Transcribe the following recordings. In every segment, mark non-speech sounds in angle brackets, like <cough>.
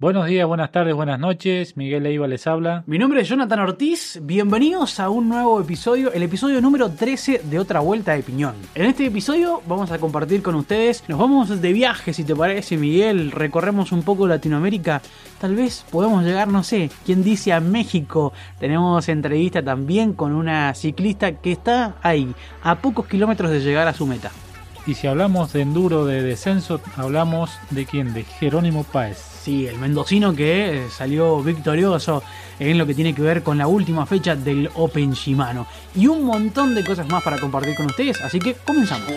Buenos días, buenas tardes, buenas noches. Miguel Leiva les habla. Mi nombre es Jonathan Ortiz. Bienvenidos a un nuevo episodio, el episodio número 13 de Otra Vuelta de Piñón. En este episodio vamos a compartir con ustedes, nos vamos de viaje, si te parece, Miguel. Recorremos un poco Latinoamérica. Tal vez podemos llegar, no sé, quién dice a México. Tenemos entrevista también con una ciclista que está ahí, a pocos kilómetros de llegar a su meta. Y si hablamos de enduro de descenso, hablamos de quién? De Jerónimo Páez. Sí, el mendocino que salió victorioso en lo que tiene que ver con la última fecha del Open Shimano. Y un montón de cosas más para compartir con ustedes, así que comenzamos.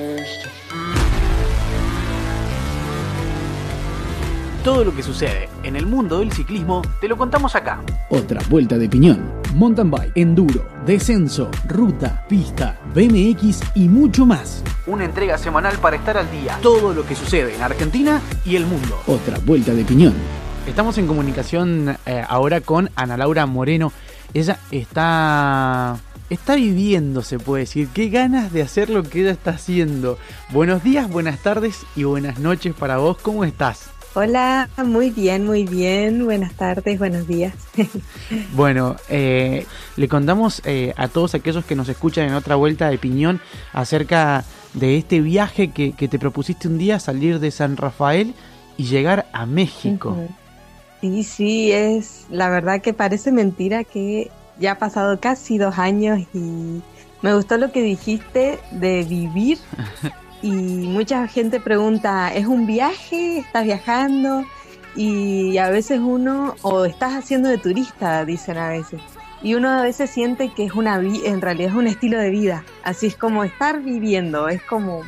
Todo lo que sucede en el mundo del ciclismo te lo contamos acá. Otra vuelta de piñón. Mountain bike, enduro, descenso, ruta, pista, BMX y mucho más. Una entrega semanal para estar al día. Todo lo que sucede en Argentina y el mundo. Otra vuelta de piñón. Estamos en comunicación eh, ahora con Ana Laura Moreno. Ella está está viviendo, se puede decir. Qué ganas de hacer lo que ella está haciendo. Buenos días, buenas tardes y buenas noches para vos. ¿Cómo estás? Hola, muy bien, muy bien. Buenas tardes, buenos días. <laughs> bueno, eh, le contamos eh, a todos aquellos que nos escuchan en otra vuelta de piñón acerca de este viaje que, te propusiste un día, salir de San Rafael y llegar a México. Sí, sí, es la verdad que parece mentira que ya ha pasado casi dos años y me gustó lo que dijiste de vivir <laughs> y mucha gente pregunta, ¿es un viaje? ¿Estás viajando? Y a veces uno, o estás haciendo de turista, dicen a veces. Y uno a veces siente que es una en realidad es un estilo de vida. Así es como estar viviendo, es como...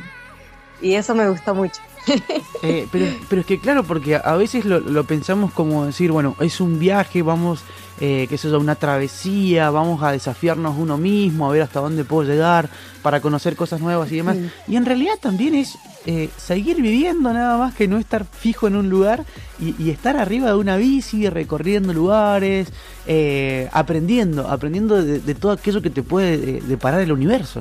Y eso me gustó mucho. <laughs> Eh, pero, pero es que claro, porque a veces lo, lo pensamos como decir, bueno, es un viaje, vamos eh, que es una travesía, vamos a desafiarnos uno mismo, a ver hasta dónde puedo llegar, para conocer cosas nuevas y demás. Y en realidad también es eh, seguir viviendo nada más que no estar fijo en un lugar y, estar arriba de una bici, recorriendo lugares, eh, aprendiendo, aprendiendo de, todo aquello que te puede deparar el universo.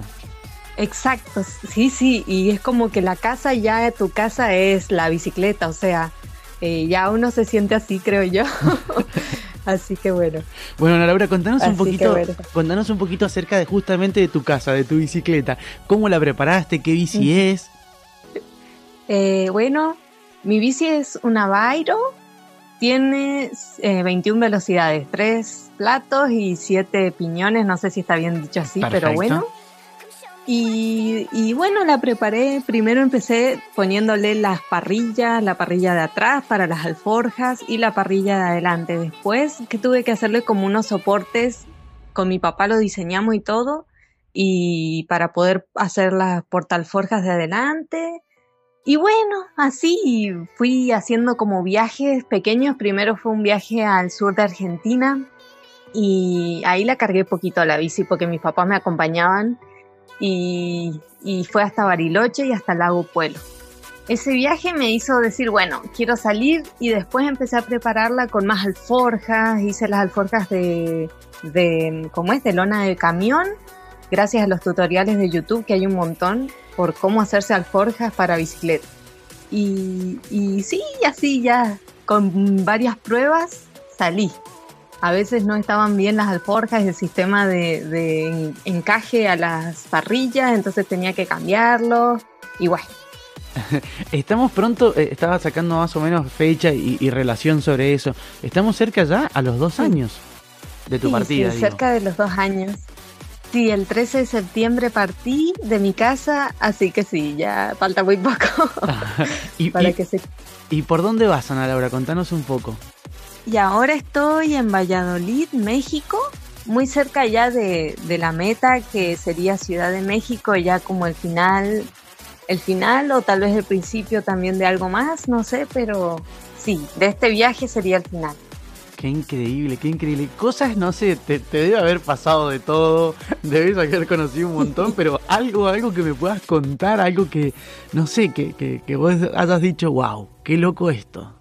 Exacto, sí, sí, y es como que la casa ya, tu casa es la bicicleta, o sea, ya uno se siente así, creo yo. <laughs> Así que bueno. Bueno, Ana Laura, contanos un poquito, contanos un poquito acerca de justamente de tu casa, de tu bicicleta. ¿Cómo la preparaste? ¿Qué bici es? Eh, bueno, mi bici es una Vairo. Tiene 21 eh, velocidades, 3 platos y 7 piñones. No sé si está bien dicho así, pero bueno. Y, bueno, la preparé. Primero empecé poniéndole las parrillas, la parrilla de atrás para las alforjas y la parrilla de adelante. Después que tuve que hacerle como unos soportes, con mi papá lo diseñamos y todo, y para poder hacer las portalforjas de adelante. Y bueno, así fui haciendo como viajes pequeños. Primero fue un viaje al sur de Argentina y ahí la cargué poquito a la bici porque mis papás me acompañaban y, fue hasta Bariloche y hasta Lago Puelo. Ese viaje me hizo decir, bueno, quiero salir y después empecé a prepararla con más alforjas, hice las alforjas de, de ¿cómo es? De lona de camión, gracias a los tutoriales de YouTube que hay un montón por cómo hacerse alforjas para bicicleta. Y, y sí, así ya, con varias pruebas salí a veces no estaban bien las alforjas, el sistema de, encaje a las parrillas, entonces tenía que cambiarlo y bueno. <laughs> Estamos pronto, eh, estaba sacando más o menos fecha y, relación sobre eso. Estamos cerca ya a los dos años de tu partida. Sí, cerca de los dos años. Sí, el 13 de septiembre partí de mi casa, así que sí, ya falta muy poco <laughs> y, <laughs> para que se... ¿Y por dónde vas, Ana Laura? Contanos un poco. Y ahora estoy en Valladolid, México, muy cerca ya de, la meta que sería Ciudad de México, ya como el final, el final o tal vez el principio también de algo más, no sé, pero sí, de este viaje sería el final. Qué increíble, qué increíble. Cosas, no sé, te, debe haber pasado de todo, debes haber conocido un montón, <laughs> pero algo, algo que me puedas contar, algo que, no sé, que, que, que vos hayas dicho, wow, qué loco esto.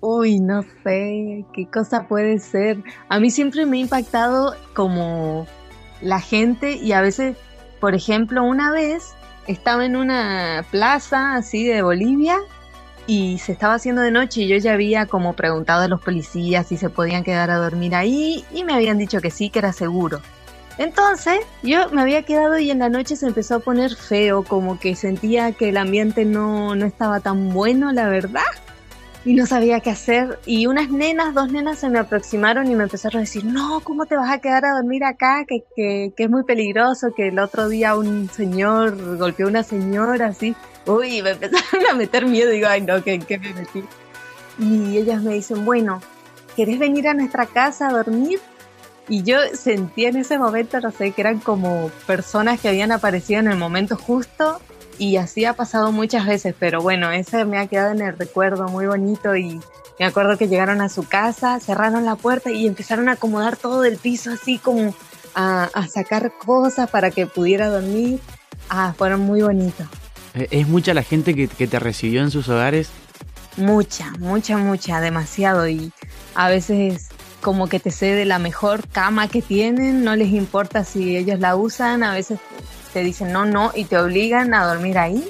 Uy, no sé, qué cosa puede ser. A mí siempre me ha impactado como la gente y a veces, por ejemplo, una vez estaba en una plaza así de Bolivia y se estaba haciendo de noche y yo ya había como preguntado a los policías si se podían quedar a dormir ahí y me habían dicho que sí, que era seguro. Entonces yo me había quedado y en la noche se empezó a poner feo, como que sentía que el ambiente no, no estaba tan bueno, la verdad y no sabía qué hacer. Y unas nenas, dos nenas se me aproximaron y me empezaron a decir, no, ¿cómo te vas a quedar a dormir acá? Que, que, que es muy peligroso, que el otro día un señor golpeó a una señora así. Uy, me <laughs> empezaron a meter miedo. Digo, ay, no, ¿qué, qué me metí? Y ellas me dicen, bueno, ¿querés venir a nuestra casa a dormir? Y yo sentí en ese momento, no sé, que eran como personas que habían aparecido en el momento justo y así ha pasado muchas veces, pero bueno, ese me ha quedado en el recuerdo muy bonito y me acuerdo que llegaron a su casa, cerraron la puerta y empezaron a acomodar todo el piso así como a, sacar cosas para que pudiera dormir. Ah, fueron muy bonitos. Eh, ¿Es mucha la gente que, que te recibió en sus hogares? Mucha, mucha, mucha, demasiado y a veces como que te cede la mejor cama que tienen, no les importa si ellos la usan, a veces te dicen no, no y te obligan a dormir ahí.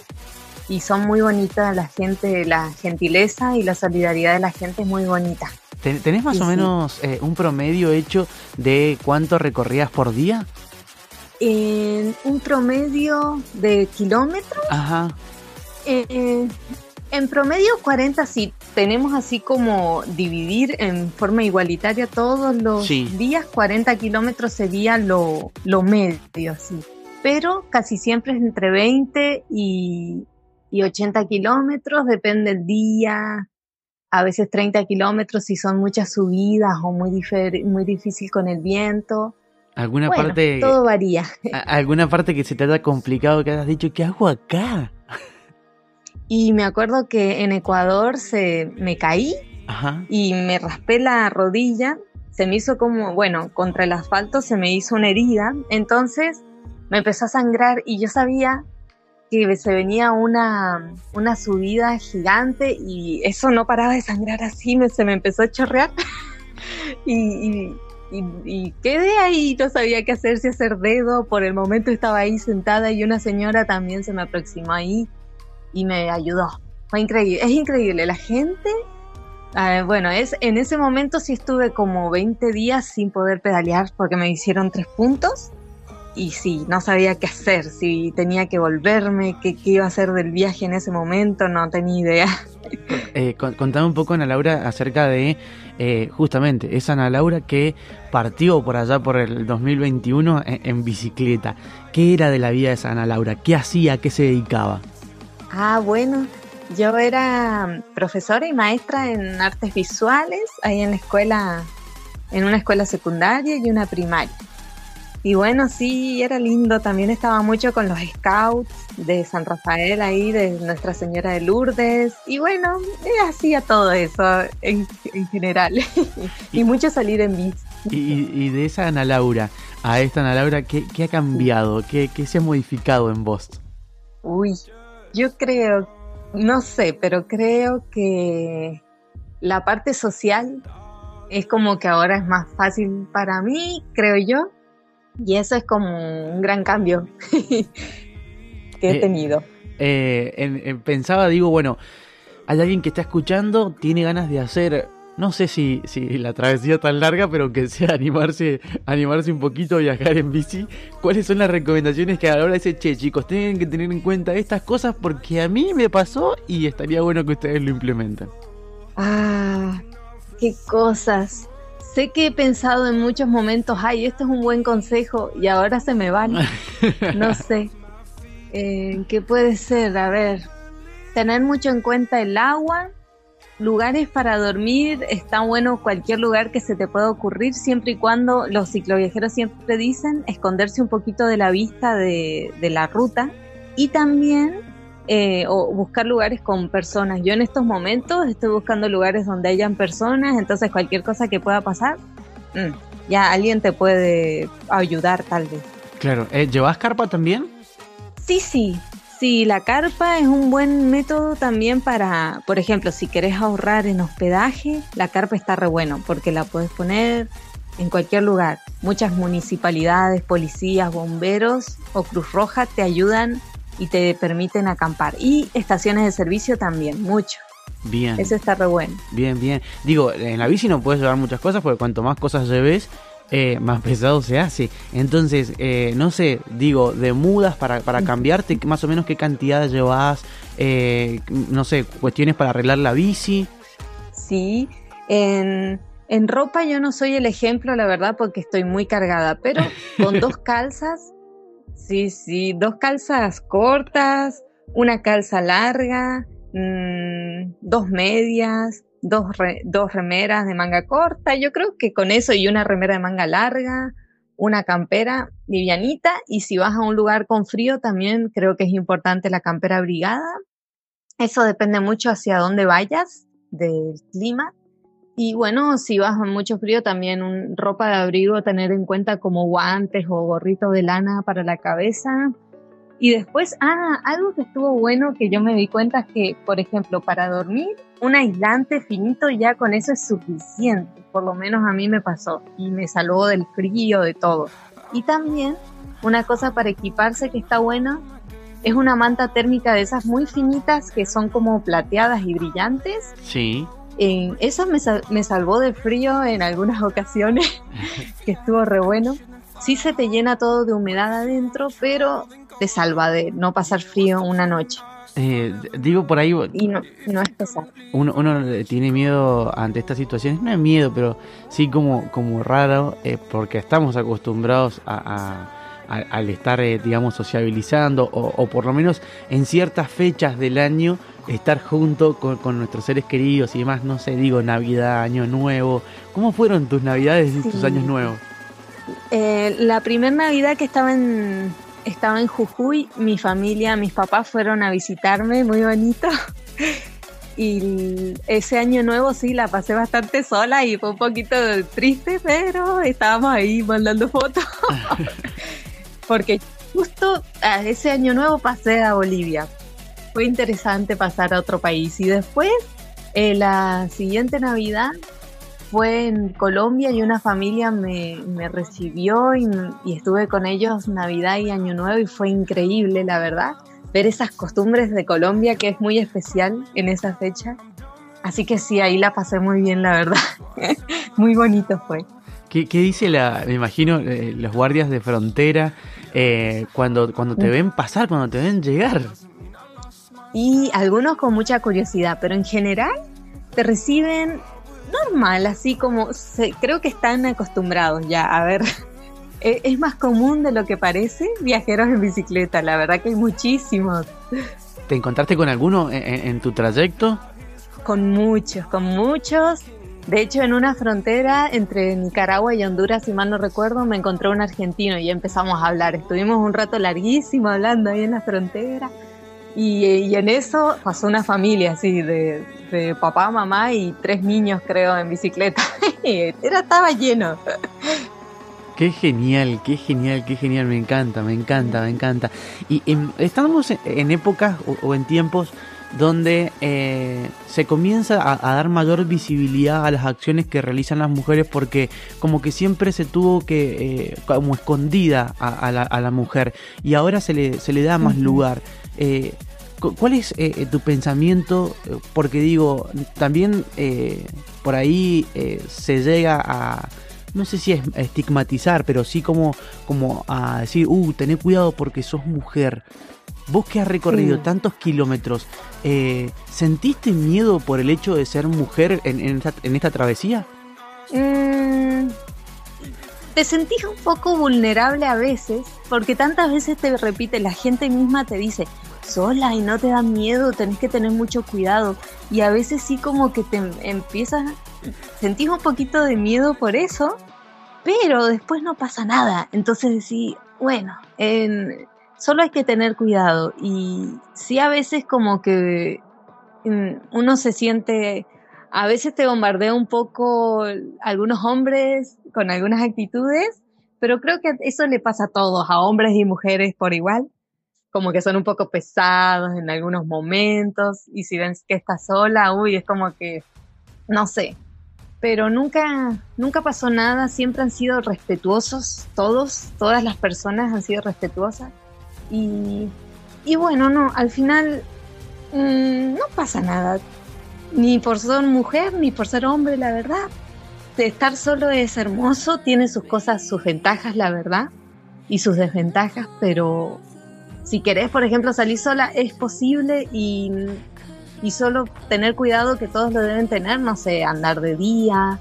Y son muy bonitas la gente, la gentileza y la solidaridad de la gente es muy bonita. ¿Tenés más o menos eh, un promedio hecho de cuánto recorrías por día? En un promedio de kilómetros. Ajá. Eh, en promedio 40 sí. Tenemos así como dividir en forma igualitaria todos los días. 40 kilómetros sería lo, lo medio, así pero casi siempre es entre 20 y, 80 kilómetros, depende del día, a veces 30 kilómetros si son muchas subidas o muy, muy difícil con el viento. ¿Alguna parte? Todo varía. ¿Alguna parte que se te haya complicado que hayas dicho, ¿qué hago acá? <laughs> Y me acuerdo que en Ecuador se me caí y me raspé la rodilla. Se me hizo como, bueno, contra el asfalto se me hizo una herida. Entonces me empezó a sangrar y yo sabía que se venía una, una subida gigante y eso no paraba de sangrar así, me, se me empezó a chorrear. <laughs> Y, y, quedé ahí, no sabía qué hacer, si hacer dedo, por el momento estaba ahí sentada y una señora también se me aproximó ahí y me ayudó. Fue increíble, es increíble, la gente, ah, bueno, es, en ese momento sí estuve como 20 días sin poder pedalear porque me hicieron tres puntos y sí, no sabía qué hacer, si tenía que volverme, qué, iba a hacer del viaje en ese momento, no tenía idea. Eh, contame un poco, Ana Laura, acerca de eh, justamente esa Ana Laura que partió por allá por el 2021 en, en, bicicleta. ¿Qué era de la vida de esa Ana Laura? ¿Qué hacía? ¿A qué se dedicaba? Ah, bueno, yo era profesora y maestra en artes visuales, ahí en la escuela, en una escuela secundaria y una primaria. Y bueno, sí, era lindo. También estaba mucho con los scouts de San Rafael ahí, de Nuestra Señora de Lourdes. Y bueno, hacía todo eso en, general. <laughs> y, mucho salir en bici. Y, de esa Ana Laura a esta Ana Laura, ¿qué, ha cambiado? ¿Qué, ¿Qué se ha modificado en vos? Uy, yo creo, no sé, pero creo que la parte social es como que ahora es más fácil para mí, creo yo y eso es como un gran cambio <laughs> que he eh, tenido. Eh, pensaba, digo, bueno, hay alguien que está escuchando, tiene ganas de hacer, no sé si, si la travesía tan larga, pero que sea animarse, animarse un poquito a viajar en bici. ¿Cuáles son las recomendaciones que a la hora dice, che, chicos, tienen que tener en cuenta estas cosas porque a mí me pasó y estaría bueno que ustedes lo implementen? Ah, qué cosas sé que he pensado en muchos momentos, ay, este es un buen consejo y ahora se me van. <laughs> No sé. Eh, ¿Qué puede ser? A ver, tener mucho en cuenta el agua, lugares para dormir, está bueno cualquier lugar que se te pueda ocurrir, siempre y cuando los cicloviajeros siempre dicen esconderse un poquito de la vista de, de la ruta. Y también eh, o buscar lugares con personas. Yo en estos momentos estoy buscando lugares donde hayan personas, entonces cualquier cosa que pueda pasar, mm, ya alguien te puede ayudar tal vez. Claro, eh, ¿llevas carpa también? Sí, sí, sí, la carpa es un buen método también para, por ejemplo, si querés ahorrar en hospedaje, la carpa está re bueno porque la puedes poner en cualquier lugar. Muchas municipalidades, policías, bomberos o Cruz Roja te ayudan y te permiten acampar. Y estaciones de servicio también, mucho. Bien. Eso está re bueno. Bien, bien. Digo, en la bici no puedes llevar muchas cosas porque cuanto más cosas lleves, eh, más pesado se hace. Entonces, eh, no sé, digo, de mudas para, para cambiarte, más o menos qué cantidad llevas, eh, no sé, cuestiones para arreglar la bici. Sí, en, en ropa yo no soy el ejemplo, la verdad, porque estoy muy cargada, pero <laughs> con dos calzas, sí, sí, dos calzas cortas, una calza larga, mmm, dos medias, dos, dos remeras de manga corta, yo creo que con eso y una remera de manga larga, una campera livianita y si vas a un lugar con frío también creo que es importante la campera abrigada. Eso depende mucho hacia dónde vayas del clima. Y bueno, si vas mucho frío también ropa de abrigo tener en cuenta como guantes o gorritos de lana para la cabeza. Y después, ah, algo que estuvo bueno que yo me di cuenta es que, por ejemplo, para dormir un aislante finito ya con eso es suficiente, por lo menos a mí me pasó y me salvó del frío, de todo. Y también una cosa para equiparse que está buena es una manta térmica de esas muy finitas que son como plateadas y brillantes. Sí. Eh, eso me, sal me salvó del frío en algunas <laughs> ocasiones, que estuvo re bueno. Sí se te llena todo de humedad adentro, pero te salva de no pasar frío una noche. Eh, digo por ahí. Y no, no es pesado. Uno, uno, tiene miedo ante estas situaciones. No es miedo, pero sí como, como raro, eh, porque estamos acostumbrados a, a, a al estar, eh, digamos, sociabilizando, o, o, por lo menos en ciertas fechas del año, estar junto con, con, nuestros seres queridos y demás. No sé, digo, Navidad, Año Nuevo. ¿Cómo fueron tus Navidades y sí. tus años nuevos? Eh, la primera Navidad que estaba en, estaba en Jujuy, mi familia, mis papás fueron a visitarme, muy bonito. <laughs> Y ese año nuevo sí la pasé bastante sola y fue un poquito triste, pero estábamos ahí mandando fotos. <laughs> <laughs> Porque justo a ese año nuevo pasé a Bolivia. Fue interesante pasar a otro país. Y después, eh, la siguiente Navidad, fue en Colombia y una familia me, me recibió y, y, estuve con ellos Navidad y Año Nuevo y fue increíble, la verdad, ver esas costumbres de Colombia que es muy especial en esa fecha. Así que sí, ahí la pasé muy bien, la verdad. <laughs> muy bonito fue. ¿Qué, ¿Qué, dice la, me imagino, eh, los guardias de frontera eh, cuando, cuando te ven pasar, cuando te ven llegar? Y algunos con mucha curiosidad, pero en general te reciben normal, así como se, creo que están acostumbrados ya a ver. Es, <laughs> es, más común de lo que parece viajeros en bicicleta, la verdad que hay muchísimos. ¿Te encontraste con alguno en, en tu trayecto? Con muchos, con muchos. De hecho, en una frontera entre Nicaragua y Honduras, si mal no recuerdo, me encontré un argentino y empezamos a hablar. Estuvimos un rato larguísimo hablando ahí en la frontera. Y, y, en eso pasó una familia así de, de, papá, mamá y tres niños creo en bicicleta. <laughs> Era, estaba lleno. Qué genial, qué genial, qué genial, me encanta, me encanta, me encanta. Y en, estamos en, épocas o, o, en tiempos donde eh, se comienza a, a, dar mayor visibilidad a las acciones que realizan las mujeres porque como que siempre se tuvo que, eh, como escondida a, a, la, a, la, mujer y ahora se le, se le da más uh -huh. lugar. Eh, ¿Cuál es eh, tu pensamiento? Porque digo, también eh, por ahí eh, se llega a, no sé si es estigmatizar, pero sí como, como a decir, uh, tené cuidado porque sos mujer. Vos que has recorrido sí. tantos kilómetros, eh, ¿sentiste miedo por el hecho de ser mujer en, en, esta, en esta, travesía? Mm, te sentís un poco vulnerable a veces, porque tantas veces te repite, la gente misma te dice, sola y no te da miedo, tenés que tener mucho cuidado. Y a veces sí como que te empiezas, sentís un poquito de miedo por eso, pero después no pasa nada. Entonces decís, bueno, en, solo hay que tener cuidado. Y sí a veces como que mm, uno se siente, a veces te bombardea un poco algunos hombres con algunas actitudes, pero creo que eso le pasa a todos, a hombres y mujeres por igual como que son un poco pesados en algunos momentos y si ven que está sola, uy, es como que, no sé, pero nunca, nunca pasó nada, siempre han sido respetuosos, todos, todas las personas han sido respetuosas y, y bueno, no, al final mmm, no pasa nada. ni por ser mujer, ni por ser hombre, la verdad. Estar solo es hermoso, tiene sus cosas, sus ventajas, la verdad, y sus desventajas, pero si querés, por ejemplo, salir sola, es posible y, y solo tener cuidado que todos lo deben tener, no sé, andar de día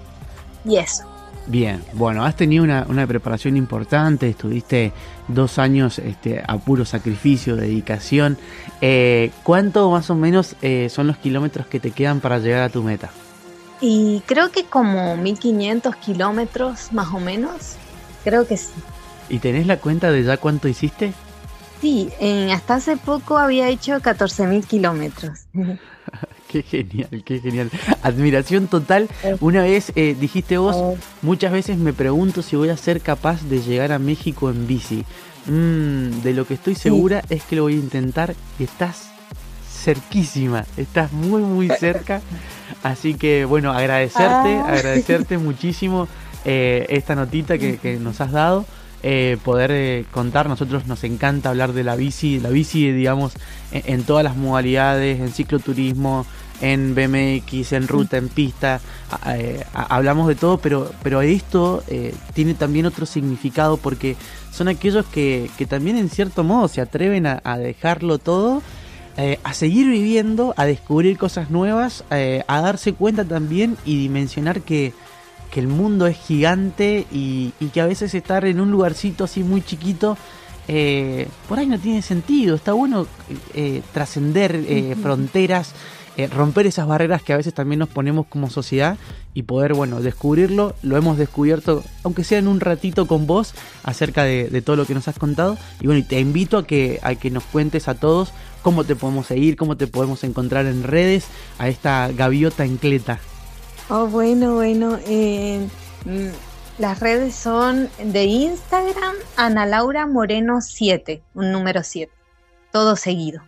y eso. Bien, bueno, has tenido una, preparación importante, estuviste dos años este, a puro sacrificio, dedicación. Eh, ¿Cuánto más o menos eh, son los kilómetros que te quedan para llegar a tu meta? Y creo que como 1500 kilómetros más o menos, creo que sí. ¿Y tenés la cuenta de ya cuánto hiciste? Sí, hasta hace poco había hecho 14.000 kilómetros. <laughs> qué genial, qué genial. Admiración total. Una vez eh, dijiste vos, muchas veces me pregunto si voy a ser capaz de llegar a México en bici. Mm, de lo que estoy segura es que lo voy a intentar y estás cerquísima, estás muy muy <laughs> cerca. Así que bueno, agradecerte, ah. agradecerte muchísimo eh, esta notita que, nos has dado. Eh, poder contar. Nosotros nos encanta hablar de la bici, la bici, digamos, en, todas las modalidades, en cicloturismo, en BMX, en ruta, en pista, eh, hablamos de todo, pero, pero esto eh, tiene también otro significado porque son aquellos que, también en cierto modo se atreven a, dejarlo todo, eh, a seguir viviendo, a descubrir cosas nuevas, a darse cuenta también y dimensionar que, que el mundo es gigante y, y, que a veces estar en un lugarcito así muy chiquito por ahí no tiene sentido. Está bueno trascender fronteras, eh, romper esas barreras que a veces también nos ponemos como sociedad y poder, bueno, descubrirlo. Lo hemos descubierto, aunque sea en un ratito con vos, acerca de, todo lo que nos has contado. Y bueno, y te invito a que, a que nos cuentes a todos cómo te podemos seguir, cómo te podemos encontrar en redes a esta gaviota encleta. Oh, bueno, bueno. Eh, mm, las redes son de Instagram, Ana Laura Moreno 7, un número 7, todo seguido.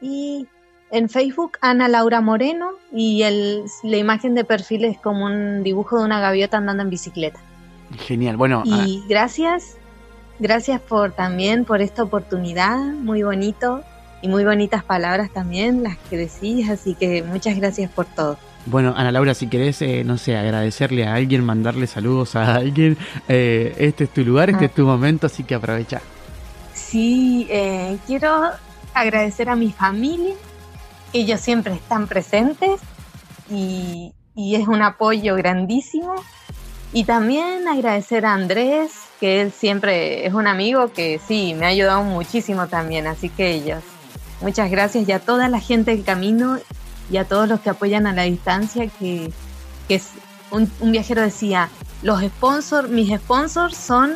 Y en Facebook Ana Laura Moreno y el, la imagen de perfil es como un dibujo de una gaviota andando en bicicleta. Genial, bueno. Y ah, gracias, gracias por también por esta oportunidad, muy bonito y muy bonitas palabras también las que decís, así que muchas gracias por todo. Bueno, Ana Laura, si querés, eh, no sé, agradecerle a alguien, mandarle saludos a alguien, eh, este es tu lugar, este es tu momento, así que aprovecha. Sí, eh, quiero agradecer a mi familia, ellos siempre están presentes y, es un apoyo grandísimo. Y también agradecer a Andrés, que él siempre es un amigo que sí, me ha ayudado muchísimo también, así que ellos. Muchas gracias y a toda la gente del camino y a todos los que apoyan a la distancia, que, es un, viajero decía, los sponsors, mis sponsors son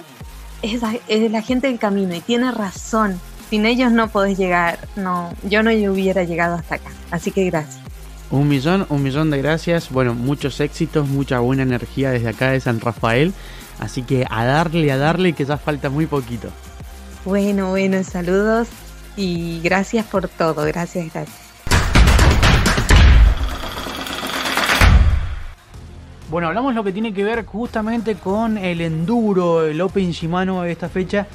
es la gente del camino y tiene razón sin ellos no podés llegar, no, yo no hubiera llegado hasta acá. Así que gracias. Un millón, un millón de gracias. Bueno, muchos éxitos, mucha buena energía desde acá de San Rafael. Así que a darle, a darle, que ya falta muy poquito. Bueno, bueno, saludos y gracias por todo. Gracias, gracias. Bueno, hablamos lo que tiene que ver justamente con el enduro, el Open Shimano de esta fecha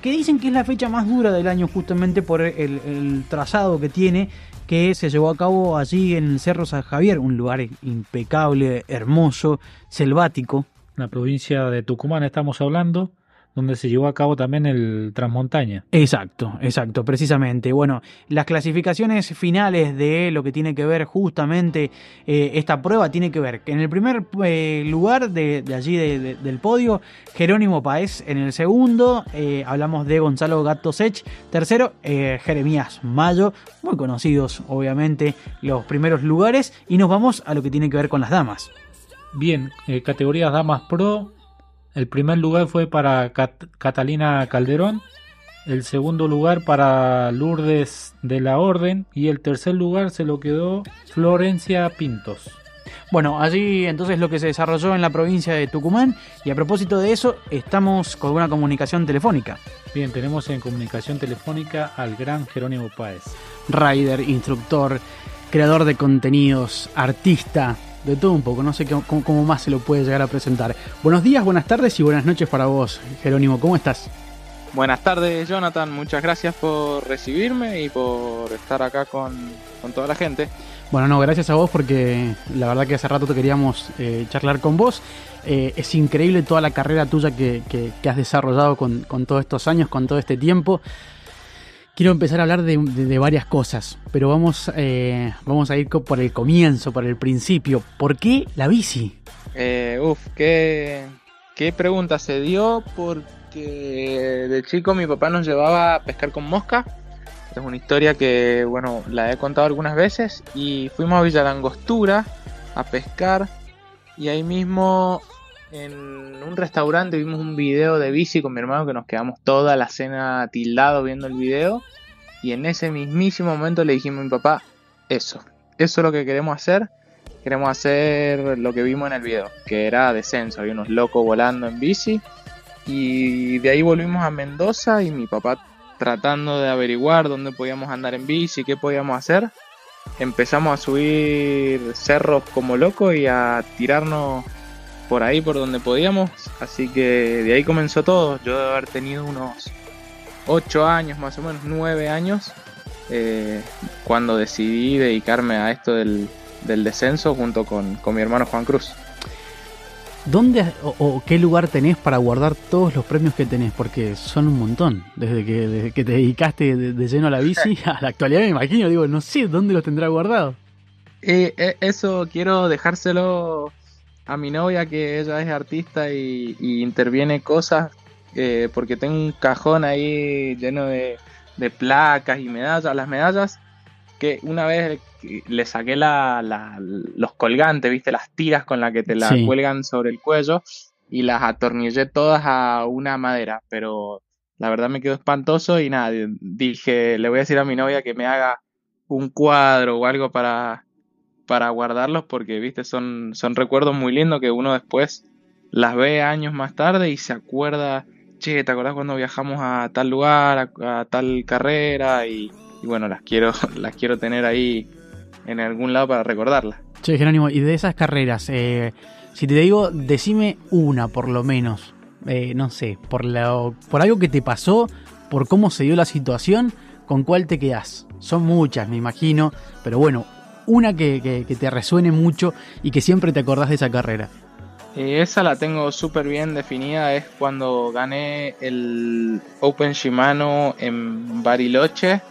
que dicen que es la fecha más dura del año justamente por el, trazado que tiene, que se llevó a cabo allí en el Cerro San Javier, un lugar impecable, hermoso, selvático. La provincia de Tucumán estamos hablando, donde se llevó a cabo también el Transmontaña. Exacto, exacto, precisamente. Bueno, las clasificaciones finales de lo que tiene que ver justamente eh, esta prueba tiene que ver que en el primer eh, lugar de, allí del podio, Jerónimo Paez, en el segundo eh, hablamos de Gonzalo Gato Sech, tercero Jeremías Mayo, muy conocidos obviamente los primeros lugares y nos vamos a lo que tiene que ver con las damas. Bien, categorías damas pro, el primer lugar fue para Catalina Calderón, el segundo lugar para Lourdes de la Orden y el tercer lugar se lo quedó Florencia Pintos. Bueno, allí entonces lo que se desarrolló en la provincia de Tucumán y a propósito de eso estamos con una comunicación telefónica. Bien, tenemos en comunicación telefónica al gran Jerónimo Páez. Rider, instructor, creador de contenidos, artista, de todo un poco, no sé cómo, más se lo puede llegar a presentar. Buenos días, buenas tardes y buenas noches para vos, Jerónimo, ¿cómo estás? Buenas tardes, Jonathan, muchas gracias por recibirme y por estar acá con, toda la gente. Bueno, no, gracias a vos porque la verdad que hace rato te queríamos eh, charlar con vos. Eh, es increíble toda la carrera tuya que, has desarrollado con, todos estos años, con todo este tiempo. Quiero empezar a hablar de, varias cosas, pero vamos, eh, vamos a ir por el comienzo, por el principio. ¿Por qué la bici? uf, qué, qué pregunta se dio porque de chico mi papá nos llevaba a pescar con mosca es una historia que, bueno, la he contado algunas veces y fuimos a Villa Langostura a pescar y ahí mismo en un restaurante vimos un video de bici con mi hermano que nos quedamos toda la cena tildado viendo el video. Y en ese mismísimo momento le dijimos a mi papá, eso, eso es lo que queremos hacer, queremos hacer lo que vimos en el video, que era descenso, había unos locos volando en bici. Y de ahí volvimos a Mendoza y mi papá tratando de averiguar dónde podíamos andar en bici, qué podíamos hacer. Empezamos a subir cerros como locos y a tirarnos por ahí por donde podíamos. Así que de ahí comenzó todo. Yo de haber tenido unos 8 años, más o menos 9 años, eh, cuando decidí dedicarme a esto del, descenso junto con, con mi hermano Juan Cruz. ¿Dónde o, qué lugar tenés para guardar todos los premios que tenés? Porque son un montón. Desde que, que te dedicaste de, lleno a la bici <laughs> a la actualidad, me imagino. Digo, no sé dónde los tendrá guardado. Eh, eso quiero dejárselo a mi novia, que ella es artista y, interviene cosas. Eh, porque tengo un cajón ahí lleno de, de placas y medallas. Las medallas que una vez le saqué la, los colgantes, viste, las tiras con las que te la cuelgan sobre el cuello y las atornillé todas a una madera, pero la verdad me quedó espantoso y nada, dije, le voy a decir a mi novia que me haga un cuadro o algo para, para guardarlos porque, viste, son, son recuerdos muy lindos que uno después las ve años más tarde y se acuerda, che, ¿te acordás cuando viajamos a tal lugar, a tal carrera? Y, bueno, las quiero, <laughs> las quiero tener ahí en algún lado para recordarlas. Che, Jerónimo, y de esas carreras, eh, si te digo, decime una por lo menos, eh, no sé, por, la, por algo que te pasó, por cómo se dio la situación, ¿con cuál te quedás? Son muchas, me imagino, pero bueno, una que, te resuene mucho y que siempre te acordás de esa carrera. Eh, esa la tengo súper bien definida, es cuando gané el Open Shimano en Bariloche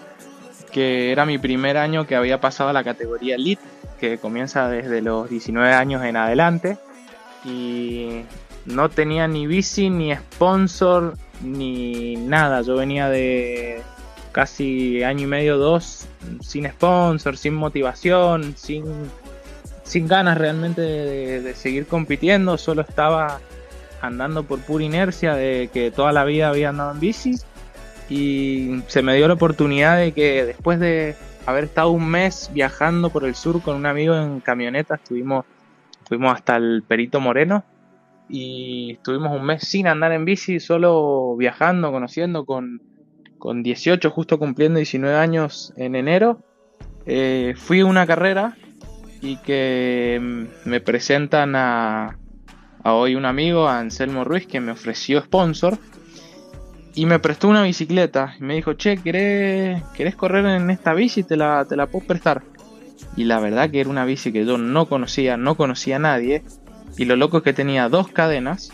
que era mi primer año que había pasado a la categoría Elite, que comienza desde los 19 años en adelante. Y no tenía ni bici, ni sponsor, ni nada. Yo venía de casi año y medio, dos, sin sponsor, sin motivación, sin, sin ganas realmente de, seguir compitiendo. Solo estaba andando por pura inercia de que toda la vida había andado en bici y se me dio la oportunidad de que después de haber estado un mes viajando por el sur con un amigo en camioneta, estuvimos, fuimos hasta el Perito Moreno y estuvimos un mes sin andar en bici, solo viajando, conociendo con, con 18, justo cumpliendo 19 años en enero. Eh, fui a una carrera y que mm, me presentan a, a hoy un amigo, a Anselmo Ruiz, que me ofreció sponsor y me prestó una bicicleta. Y me dijo, che, ¿querés, ¿querés correr en esta bici? Te la, te la puedo prestar. Y la verdad que era una bici que yo no conocía, no conocía a nadie. Y lo loco es que tenía dos cadenas,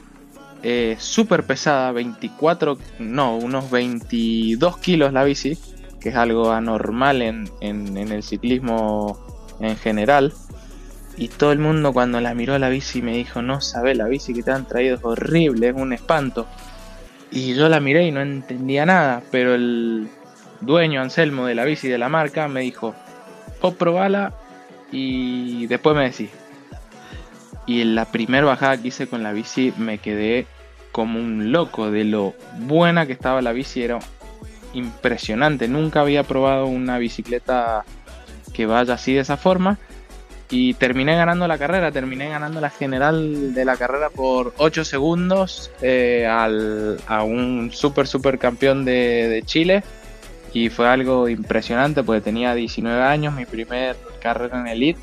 eh, súper pesada, 24, no, unos 22 kilos la bici, que es algo anormal en, en, el ciclismo en general. Y todo el mundo cuando la miró la bici me dijo, no sabe, la bici que te han traído es horrible, es un espanto. Y yo la miré y no entendía nada, pero el dueño Anselmo de la bici de la marca me dijo, vos probala y después me decís. Y en la primera bajada que hice con la bici me quedé como un loco de lo buena que estaba la bici, era impresionante, nunca había probado una bicicleta que vaya así de esa forma. Y terminé ganando la carrera, terminé ganando la general de la carrera por 8 segundos eh, a un super super campeón de, de, Chile. Y fue algo impresionante porque tenía 19 años, mi primer carrera en Elite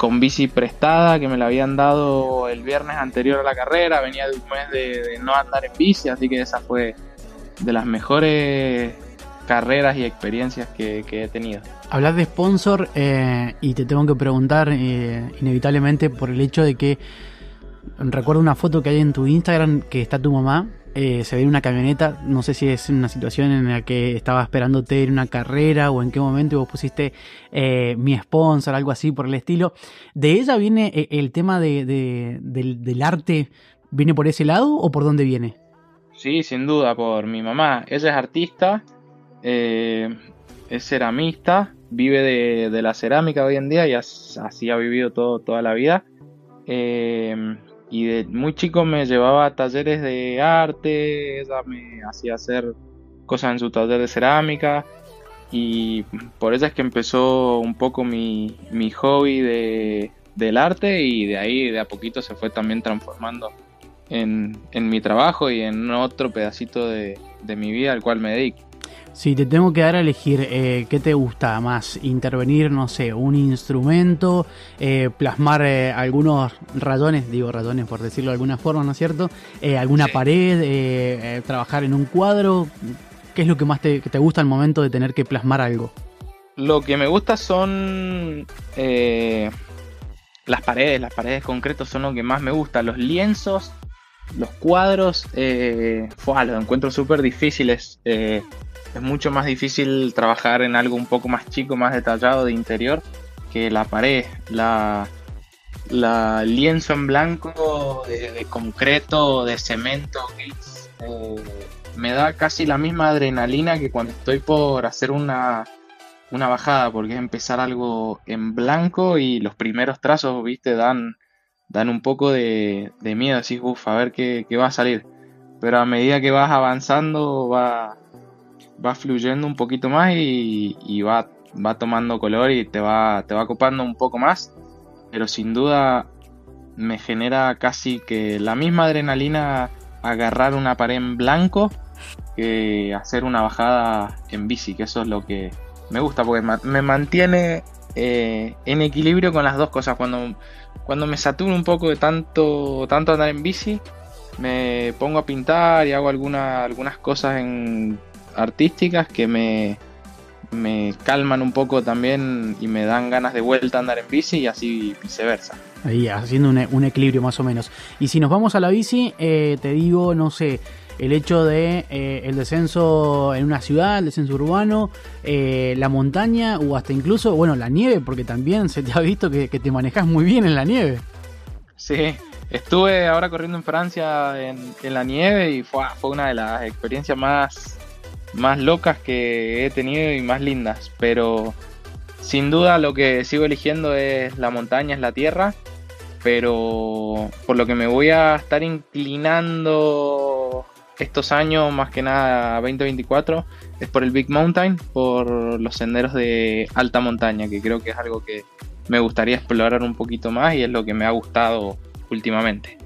con bici prestada que me la habían dado el viernes anterior a la carrera, venía de un mes de, no andar en bici, así que esa fue de las mejores carreras y experiencias que, he tenido. Hablas de sponsor eh, y te tengo que preguntar eh, inevitablemente por el hecho de que recuerdo una foto que hay en tu Instagram que está tu mamá eh, se ve una camioneta, no sé si es una situación en la que estaba esperándote en una carrera o en qué momento vos pusiste eh, mi sponsor, algo así por el estilo. ¿De ella viene eh, el tema de, del, arte? ¿Viene por ese lado o por dónde viene? Sí, sin duda, por mi mamá. Ella es artista, es ceramista, vive de, la cerámica hoy en día y así ha vivido todo, toda la vida. Y de muy chico me llevaba a talleres de arte, ella me hacía hacer cosas en su taller de cerámica. Y por eso es que empezó un poco mi, hobby de, del arte y de ahí de a poquito se fue también transformando en, mi trabajo y en otro pedacito de, de mi vida al cual me dedico. Si te tengo que dar a elegir, eh, ¿qué te gusta más? ¿Intervenir, no sé, un instrumento? Eh, ¿Plasmar eh, algunos rayones? Digo rayones por decirlo de alguna forma, ¿no es cierto? ¿Alguna pared? ¿Trabajar en un cuadro? ¿Qué es lo que más te, te, gusta al momento de tener que plasmar algo? Lo que me gusta son las paredes, las paredes concretas son lo que más me gusta. Los lienzos, los cuadros, eh, los encuentro súper difíciles es mucho más difícil trabajar en algo un poco más chico, más detallado de interior que la pared, la, la lienzo en blanco de, concreto, de cemento, eh, me da casi la misma adrenalina que cuando estoy por hacer una, una bajada, porque es empezar algo en blanco y los primeros trazos, viste, dan, dan un poco de, de miedo, así, uff, a ver qué, qué va a salir. Pero a medida que vas avanzando, va, va fluyendo un poquito más y, va, va tomando color y te va, te va copando un poco más. Pero sin duda me genera casi que la misma adrenalina agarrar una pared en blanco que hacer una bajada en bici, que eso es lo que me gusta, porque me mantiene eh, en equilibrio con las dos cosas. Cuando, cuando me saturo un poco de tanto, tanto andar en bici, me pongo a pintar y hago alguna, algunas cosas en artísticas que me, me calman un poco también y me dan ganas de vuelta a andar en bici y así viceversa. Ahí, haciendo un, equilibrio más o menos. Y si nos vamos a la bici, eh, te digo, no sé, el hecho de eh, el descenso en una ciudad, el descenso urbano, eh, la montaña o hasta incluso, bueno, la nieve, porque también se te ha visto que, te manejas muy bien en la nieve. Sí, estuve ahora corriendo en Francia en, la nieve y fue, fue una de las experiencias más más locas que he tenido y más lindas. Pero sin duda lo que sigo eligiendo es la montaña, es la tierra. Pero por lo que me voy a estar inclinando estos años, más que nada 2024, es por el Big Mountain, por los senderos de alta montaña, que creo que es algo que me gustaría explorar un poquito más y es lo que me ha gustado últimamente.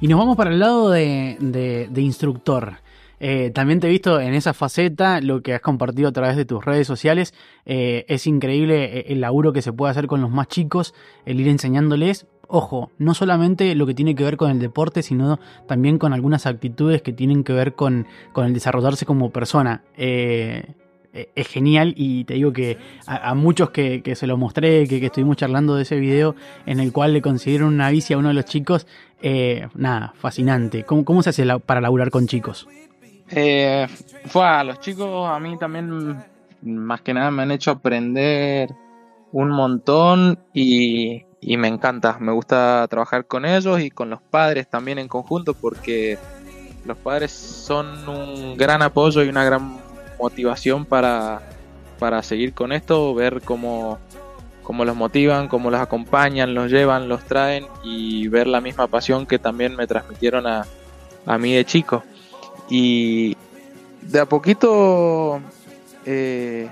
Y nos vamos para el lado de, de instructor. Eh, también te he visto en esa faceta, lo que has compartido a través de tus redes sociales. Eh, es increíble eh, el laburo que se puede hacer con los más chicos, el ir enseñándoles. Ojo, no solamente lo que tiene que ver con el deporte, sino también con algunas actitudes que tienen que ver con, el desarrollarse como persona. es genial y te digo que a, muchos que, se lo mostré, que, estuvimos charlando de ese video en el cual le consiguieron una bici a uno de los chicos, nada, fascinante. ¿Cómo, cómo se hace para laburar con chicos? Eh, fue a los chicos a mí también más que nada me han hecho aprender un montón y, me encanta, me gusta trabajar con ellos y con los padres también en conjunto porque los padres son un gran apoyo y una gran motivación para, para seguir con esto, ver cómo, cómo los motivan, cómo los acompañan, los llevan, los traen y ver la misma pasión que también me transmitieron a, a mí de chico. Y de a poquito eh,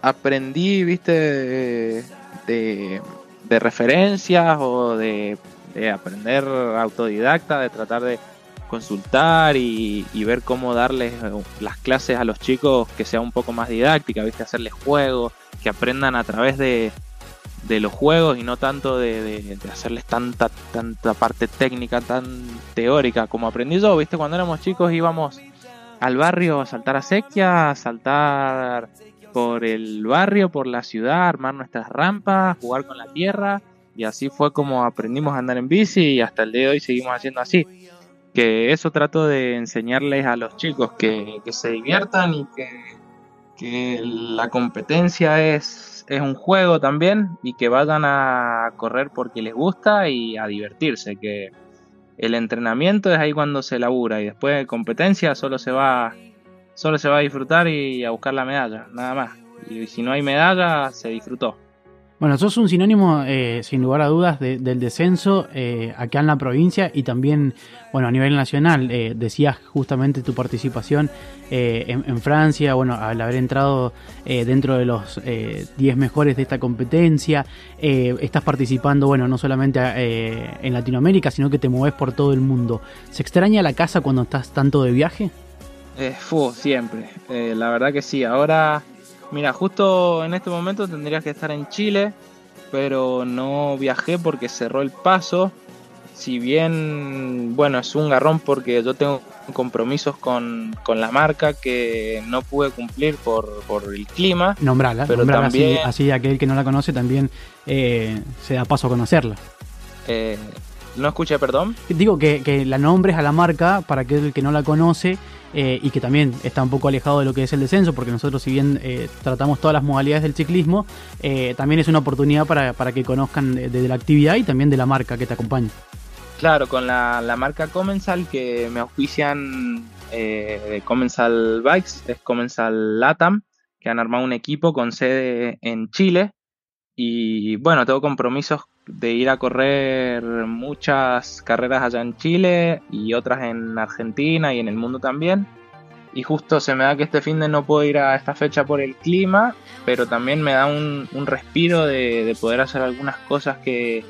aprendí, viste, de, referencias o de, aprender autodidacta, de tratar de consultar y, ver cómo darles las clases a los chicos que sea un poco más didáctica, viste, hacerles juegos, que aprendan a través de, de los juegos y no tanto de, hacerles tanta, tanta parte técnica, tan teórica como aprendí yo, viste, cuando éramos chicos íbamos al barrio a saltar a sequia, a saltar por el barrio, por la ciudad, armar nuestras rampas, jugar con la tierra y así fue como aprendimos a andar en bici y hasta el día de hoy seguimos haciendo así. Que eso trato de enseñarles a los chicos, que, se diviertan y que, que la competencia es, es un juego también y que vayan a correr porque les gusta y a divertirse, que el entrenamiento es ahí cuando se labura y después de competencia solo se va solo se va a disfrutar y a buscar la medalla, nada más. Y si no hay medalla, se disfrutó. Bueno, sos un sinónimo, eh, sin lugar a dudas, del descenso eh, acá en la provincia y también, bueno, a nivel nacional. Eh, decías justamente tu participación en, Francia, bueno, al haber entrado dentro de los 10 mejores de esta competencia. estás participando, bueno, no solamente en Latinoamérica, sino que te mueves por todo el mundo. ¿Se extraña la casa cuando estás tanto de viaje? Eh, siempre. la verdad que sí. Ahora Mira, justo en este momento tendrías que estar en Chile, pero no viajé porque cerró el paso. Si bien, bueno, es un garrón porque yo tengo compromisos con, la marca que no pude cumplir por, el clima. Nombrala, pero también, así, aquel que no la conoce también eh, se da paso a conocerla. Eh, no escuché, perdón. Digo que, que la nombres a la marca para aquel que no la conoce eh, y que también está un poco alejado de lo que es el descenso, porque nosotros si bien eh, tratamos todas las modalidades del ciclismo, eh, también es una oportunidad para, que conozcan de, la actividad y también de la marca que te acompaña. Claro, con la, marca Comensal que me auspician de Comensal Bikes, es Comensal Latam, que han armado un equipo con sede en Chile. Y bueno, tengo compromisos de ir a correr muchas carreras allá en Chile y otras en Argentina y en el mundo también. Y justo se me da que este fin de no puedo ir a esta fecha por el clima, pero también me da un, respiro de, poder hacer algunas cosas que,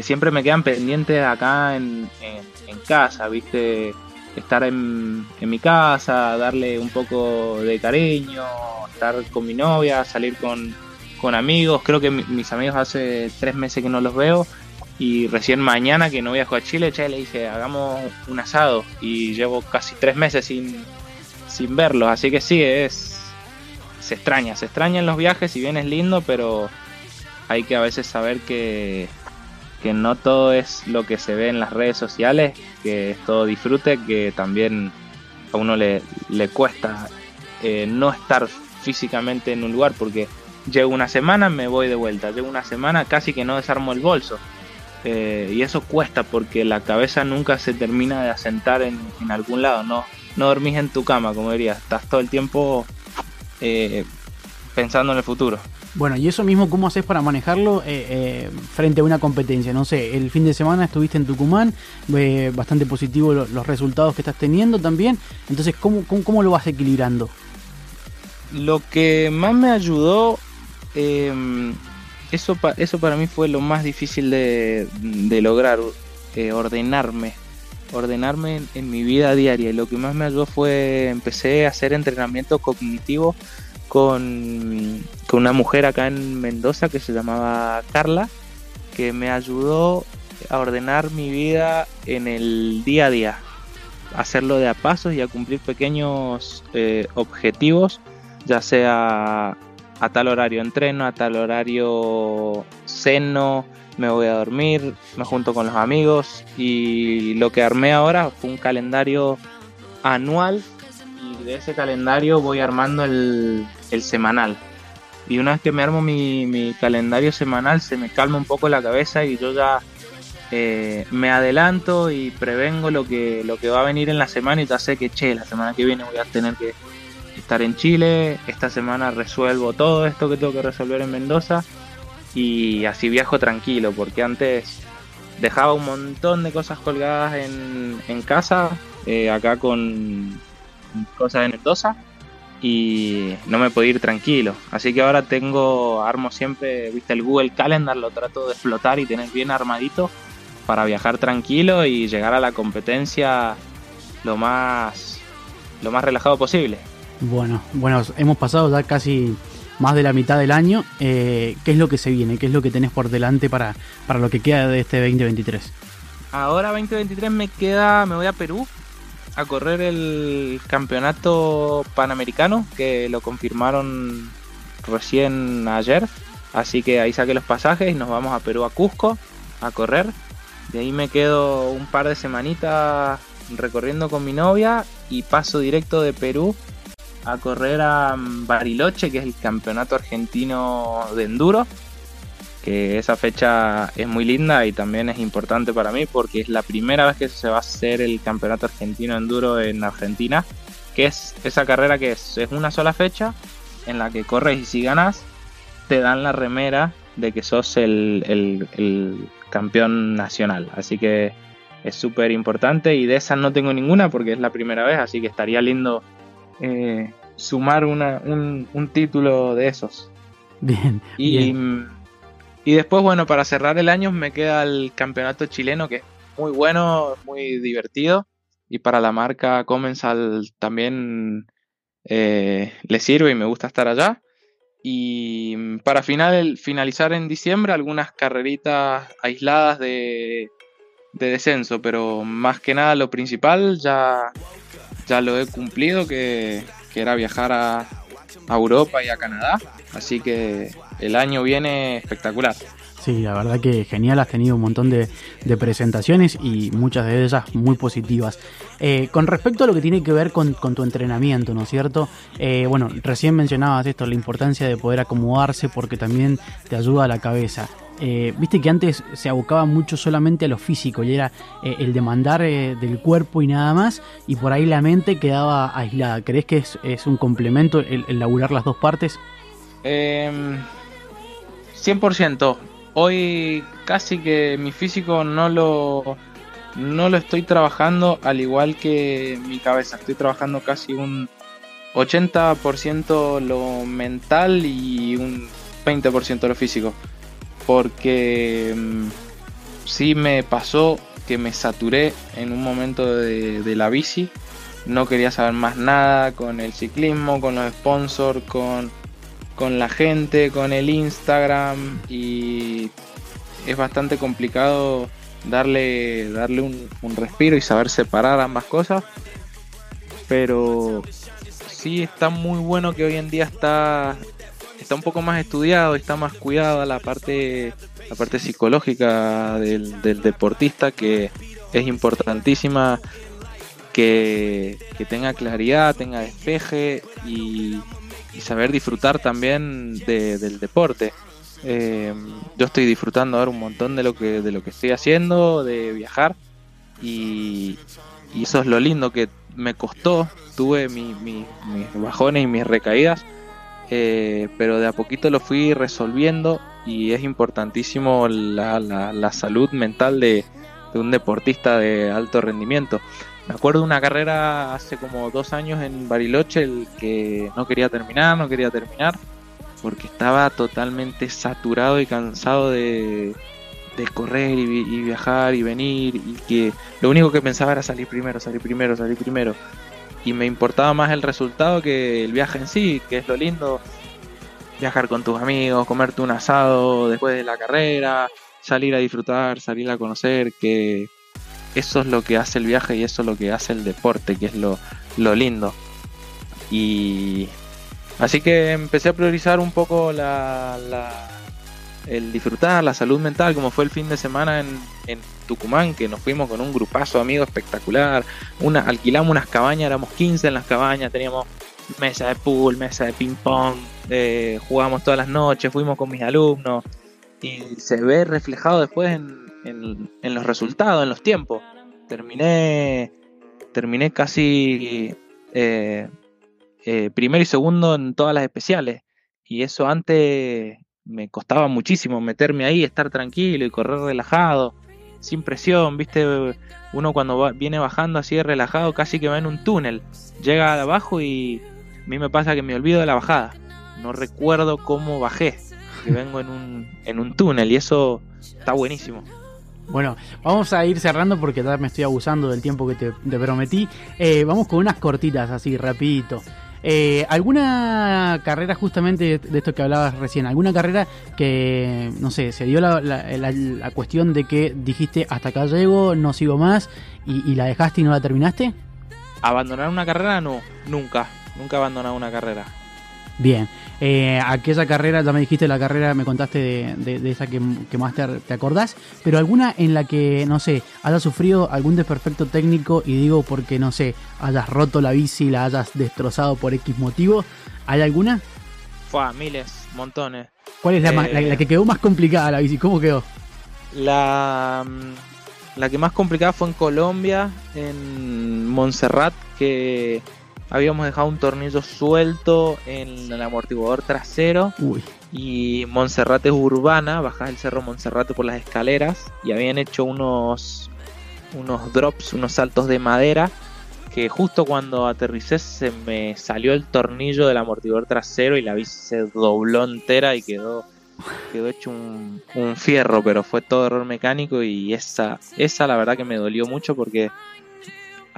siempre me quedan pendientes acá en, casa, ¿viste? Estar en, en mi casa, darle un poco de cariño, estar con mi novia, salir con, con amigos. Creo que mis amigos hace tres meses que no los veo. Y recién mañana que no viajo a Chile, ya le dije, hagamos un asado. Y llevo casi tres meses sin, sin verlos. Así que sí, es. Se extraña, se extrañan los viajes, si bien es lindo, pero hay que a veces saber que, que no todo es lo que se ve en las redes sociales, que es todo disfrute, que también a uno le, le cuesta eh, no estar físicamente en un lugar, porque Llego una semana, me voy de vuelta. Llego una semana, casi que no desarmo el bolso. Eh, y eso cuesta porque la cabeza nunca se termina de asentar en, algún lado. No, no dormís en tu cama, como diría. Estás todo el tiempo eh, pensando en el futuro. Bueno, y eso mismo, ¿cómo haces para manejarlo eh, frente a una competencia? No sé, el fin de semana estuviste en Tucumán, bastante positivo los, resultados que estás teniendo también. Entonces, ¿cómo, cómo lo vas equilibrando? Lo que más me ayudó Em, eso, eso para mí fue lo más difícil de, lograr, eh, ordenarme, ordenarme en, mi vida diaria. Y lo que más me ayudó fue, empecé a hacer entrenamiento cognitivo con, con una mujer acá en Mendoza que se llamaba Carla, que me ayudó a ordenar mi vida en el día a día, hacerlo de a pasos y a cumplir pequeños eh, objetivos, ya sea a tal horario entreno, a tal horario ceno, me voy a dormir, me junto con los amigos y lo que armé ahora fue un calendario anual y de ese calendario voy armando el, semanal. Y una vez que me armo mi, calendario semanal se me calma un poco la cabeza y yo ya eh, me adelanto y prevengo lo que, lo que va a venir en la semana y ya sé que, che, la semana que viene voy a tener que estar en Chile, esta semana resuelvo todo esto que tengo que resolver en Mendoza y así viajo tranquilo, porque antes dejaba un montón de cosas colgadas en, casa, eh, acá con cosas de Mendoza y no me podía ir tranquilo. Así que ahora tengo, armo siempre, viste, el Google Calendar, lo trato de explotar y tener bien armadito para viajar tranquilo y llegar a la competencia lo más, lo más relajado posible. Bueno, bueno, hemos pasado ya casi más de la mitad del año. Eh, ¿Qué es lo que se viene? ¿Qué es lo que tenés por delante para, lo que queda de este 2023? Ahora 2023 me queda, me voy a Perú a correr el campeonato panamericano, que lo confirmaron recién ayer. Así que ahí saqué los pasajes y nos vamos a Perú, a Cusco, a correr. De ahí me quedo un par de semanitas recorriendo con mi novia y paso directo de Perú a correr a Bariloche, que es el campeonato argentino de enduro. Que esa fecha es muy linda y también es importante para mí porque es la primera vez que se va a hacer el campeonato argentino de enduro en Argentina. Que es esa carrera que es, una sola fecha en la que corres y si ganas te dan la remera de que sos el, el, campeón nacional. Así que es súper importante y de esas no tengo ninguna porque es la primera vez, así que estaría lindo eh, sumar una, un, título de esos. Bien. Y, y después, bueno, para cerrar el año me queda el campeonato chileno que es muy bueno, muy divertido y para la marca Comensal también eh, le sirve y me gusta estar allá. Y para final, finalizar en diciembre, algunas carreritas aisladas de, descenso, pero más que nada lo principal ya, ya lo he cumplido, que, era viajar a, Europa y a Canadá. Así que el año viene espectacular. Sí, la verdad que genial, has tenido un montón de, presentaciones y muchas de ellas muy positivas. Eh, con respecto a lo que tiene que ver con, tu entrenamiento, ¿no es cierto? Eh, bueno, recién mencionabas esto, la importancia de poder acomodarse porque también te ayuda a la cabeza. Eh, viste que antes se abocaba mucho solamente a lo físico y era el demandar del cuerpo y nada más, y por ahí la mente quedaba aislada. ¿Crees que es, un complemento el, el, laburar las dos partes? 100%. Em, hoy casi que mi físico no lo, no lo estoy trabajando al igual que mi cabeza. Estoy trabajando casi un 80% lo mental y un 20% lo físico. Porque mm, sí me pasó que me saturé en un momento de, la bici. No quería saber más nada con el ciclismo, con los sponsors, con con la gente, con el Instagram y es bastante complicado darle, darle un, respiro y saber separar ambas cosas. Pero sí está muy bueno que hoy en día está, está un poco más estudiado, está más cuidado la parte, la parte psicológica del, deportista que es importantísima que, que tenga claridad, tenga despeje y, y saber disfrutar también del deporte. Eh, yo estoy disfrutando ahora un montón de lo que de lo que estoy haciendo, de viajar y, eso es lo lindo que me costó. Tuve mis bajones y mis recaídas, eh, pero de a poquito lo fui resolviendo y es importantísimo la, la, salud mental de, de un deportista de alto rendimiento. Me acuerdo de una carrera hace como dos años en Bariloche, el que no quería terminar, no quería terminar, porque estaba totalmente saturado y cansado de, correr y, viajar y venir, y que lo único que pensaba era salir primero, salir primero, salir primero. Y me importaba más el resultado que el viaje en sí, que es lo lindo. Viajar con tus amigos, comerte un asado después de la carrera, salir a disfrutar, salir a conocer, que eso es lo que hace el viaje y eso es lo que hace el deporte, que es lo, lindo. Y así que empecé a priorizar un poco la, el disfrutar, la salud mental, como fue el fin de semana en, en Tucumán, que nos fuimos con un grupazo de amigos espectacular. Una, alquilamos unas cabañas, éramos 15 en las cabañas, teníamos mesa de pool, mesa de ping pong, eh, jugamos todas las noches, fuimos con mis alumnos y se ve reflejado después en, en, los resultados, en los tiempos. Terminé, terminé casi eh, eh, primero y segundo en todas las especiales. Y eso antes me costaba muchísimo meterme ahí, estar tranquilo y correr relajado, sin presión, viste, uno cuando viene bajando así relajado casi que va en un túnel, llega abajo y a mí me pasa que me olvido de la bajada, no recuerdo cómo bajé, que vengo en un, en un túnel y eso está buenísimo. Bueno, vamos a ir cerrando porque ya me estoy abusando del tiempo que te, prometí. Eh, vamos con unas cortitas así, rapidito. Eh, ¿Alguna carrera justamente de esto que hablabas recién? ¿Alguna carrera que, no sé, se dio la, cuestión de que dijiste hasta acá llego, no sigo más y, la dejaste y no la terminaste? abandonar una carrera no, nunca, nunca he abandonado una carrera. Bien, eh, aquella carrera, ya me dijiste la carrera, me contaste de, de- de esa que, que más te, te acordás, pero alguna en la que, no sé, hayas sufrido algún desperfecto técnico y digo porque, no sé, hayas roto la bici, la hayas destrozado por X motivo, ¿hay alguna? Fue miles, montones. ¿Cuál es la, más- la- Eh. la que quedó más complicada la bici? ¿Cómo quedó? La, mm, la que más complicada fue en Colombia, en Montserrat, que habíamos dejado un tornillo suelto en el amortiguador trasero. Uy, y Montserrat es urbana, bajás el cerro Montserrat por las escaleras. Y habían hecho unos unos drops, unos saltos de madera que justo cuando aterricé se me salió el tornillo del amortiguador trasero y la bici se dobló entera y quedó quedó hecho un, un fierro, pero fue todo error mecánico y esa esa la verdad que me dolió mucho porque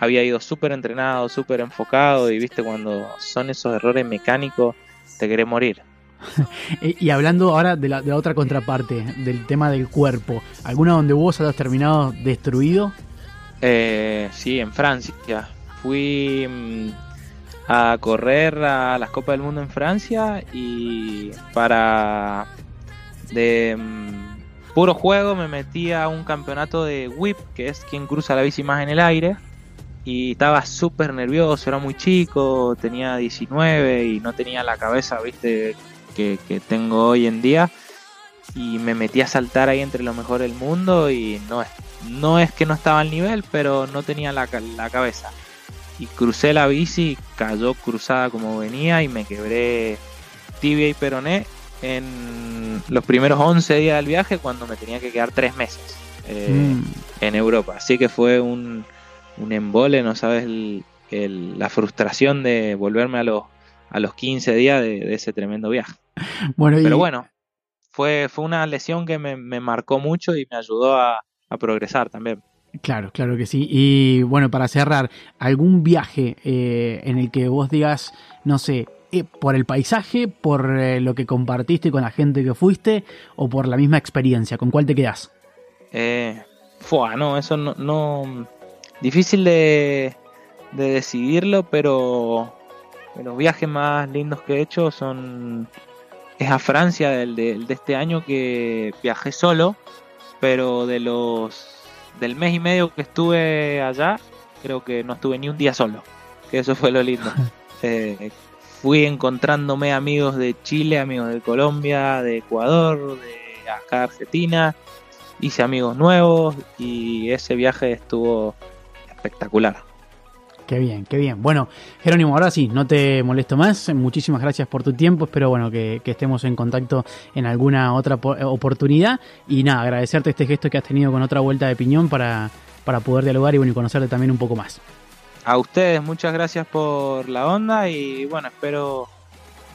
había ido súper entrenado, súper enfocado y viste cuando son esos errores mecánicos te querés morir. <laughs> Y hablando ahora de la, de la otra contraparte, del tema del cuerpo, ¿alguna donde vos hayas terminado destruido? Eh, sí, en Francia. Fui mm, a correr a las Copas del Mundo en Francia y para de mm, puro juego me metí a un campeonato de whip, que es quien cruza la bici más en el aire. Y estaba súper nervioso, era muy chico, tenía 19 y no tenía la cabeza, viste, que, que tengo hoy en día. Y me metí a saltar ahí entre lo mejor del mundo y no es no es que no estaba al nivel, pero no tenía la, la cabeza. Y crucé la bici, cayó cruzada como venía y me quebré tibia y peroné en los primeros 11 días del viaje cuando me tenía que quedar 3 meses eh, Mm, en Europa. Así que fue un, un embole, no sabes el- el- la frustración de volverme a los, a los 15 días de, de ese tremendo viaje. Bueno, y, Pero bueno, fue, fue una lesión que me, me marcó mucho y me ayudó a, a progresar también. Claro, claro que sí. Y bueno, para cerrar, ¿algún viaje eh, en el que vos digas, no sé, eh, por el paisaje, por eh, lo que compartiste con la gente que fuiste o por la misma experiencia? ¿Con cuál te quedás? Eh, fua, no, eso no, no- difícil de, de decidirlo, pero de los viajes más lindos que he hecho son es a Francia del de, el de este año que viajé solo, pero de los del mes y medio que estuve allá, creo que no estuve ni un día solo, que eso fue lo lindo. <laughs> Eh, fui encontrándome amigos de Chile, amigos de Colombia, de Ecuador, de acá Argentina, hice amigos nuevos y ese viaje estuvo espectacular. Qué bien, qué bien. Bueno, Jerónimo, ahora sí, no te molesto más. Muchísimas gracias por tu tiempo. Espero bueno que, que estemos en contacto en alguna otra po- oportunidad. Y nada, agradecerte este gesto que has tenido con otra vuelta de piñón para, para poder dialogar y bueno, y conocerte también un poco más. A ustedes muchas gracias por la onda y bueno, espero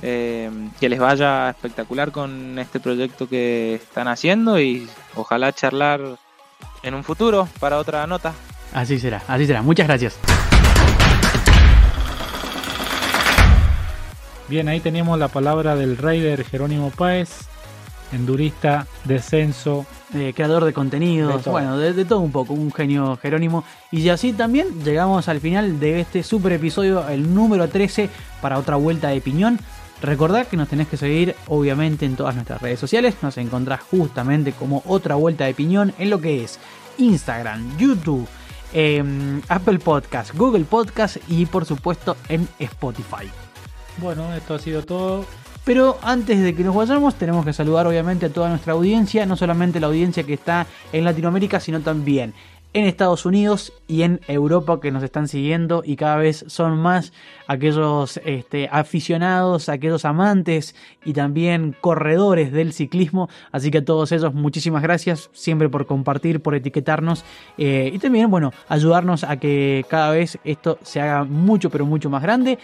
eh, que les vaya espectacular con este proyecto que están haciendo y ojalá charlar en un futuro para otra nota. Así será, así será. Muchas gracias. Bien, ahí teníamos la palabra del Raider Jerónimo Páez, endurista, descenso. eh, creador de contenidos, De bueno, de, de todo un poco, un genio Jerónimo. Y así también llegamos al final de este super episodio, el número 13, para otra vuelta de piñón. Recordad que nos tenés que seguir, obviamente, en todas nuestras redes sociales. Nos encontrás justamente como otra vuelta de piñón en lo que es Instagram, YouTube, em, Apple Podcast, Google Podcast y, por supuesto, en Spotify. Bueno, esto ha sido todo. Pero antes de que nos vayamos, tenemos que saludar obviamente a toda nuestra audiencia, no solamente la audiencia que está en Latinoamérica, sino también en Estados Unidos y en Europa que nos están siguiendo y cada vez son más aquellos este, aficionados, aquellos amantes y también corredores del ciclismo. Así que a todos ellos muchísimas gracias siempre por compartir, por etiquetarnos eh, y también, bueno, ayudarnos a que cada vez esto se haga mucho, pero mucho más grande.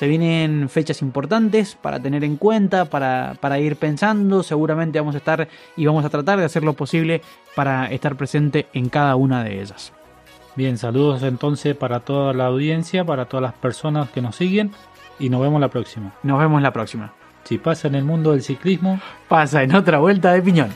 Se vienen fechas importantes para tener en cuenta, para, para ir pensando. Seguramente vamos a estar y vamos a tratar de hacer lo posible para estar presente en cada una de ellas. Bien, saludos entonces para toda la audiencia, para todas las personas que nos siguen y nos vemos la próxima. Nos vemos la próxima. Si pasa en el mundo del ciclismo, Pasa en otra vuelta de piñón.